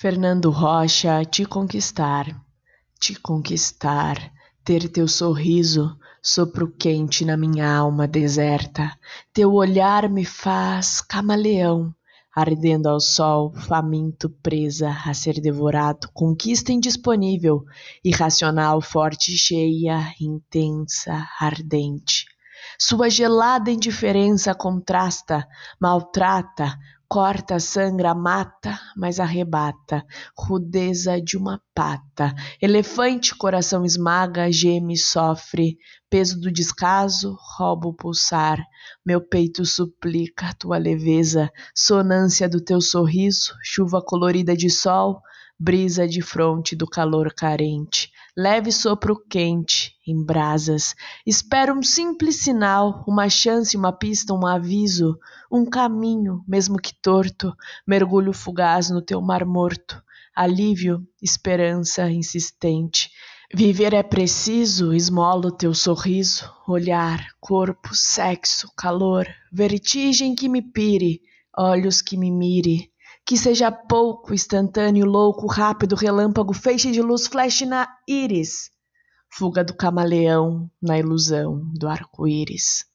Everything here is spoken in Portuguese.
Fernando Rocha, te conquistar, te conquistar, ter teu sorriso, sopro quente na minha alma deserta, teu olhar me faz camaleão, ardendo ao sol, faminto, presa a ser devorado, conquista indisponível, irracional, forte, cheia, intensa, ardente. Sua gelada indiferença contrasta, maltrata, Corta, sangra, mata, mas arrebata. Rudeza de uma pata. Elefante, coração esmaga, geme, sofre. Peso do descaso, rouba o pulsar. Meu peito suplica tua leveza. Sonância do teu sorriso, chuva colorida de sol brisa de fronte do calor carente, leve sopro quente em brasas. Espero um simples sinal, uma chance, uma pista, um aviso, um caminho, mesmo que torto, mergulho fugaz no teu mar morto, alívio, esperança insistente. Viver é preciso, esmola o teu sorriso, olhar, corpo, sexo, calor, vertigem que me pire, olhos que me mire que seja pouco, instantâneo, louco, rápido, relâmpago, feixe de luz, flash na íris. Fuga do camaleão na ilusão do arco-íris.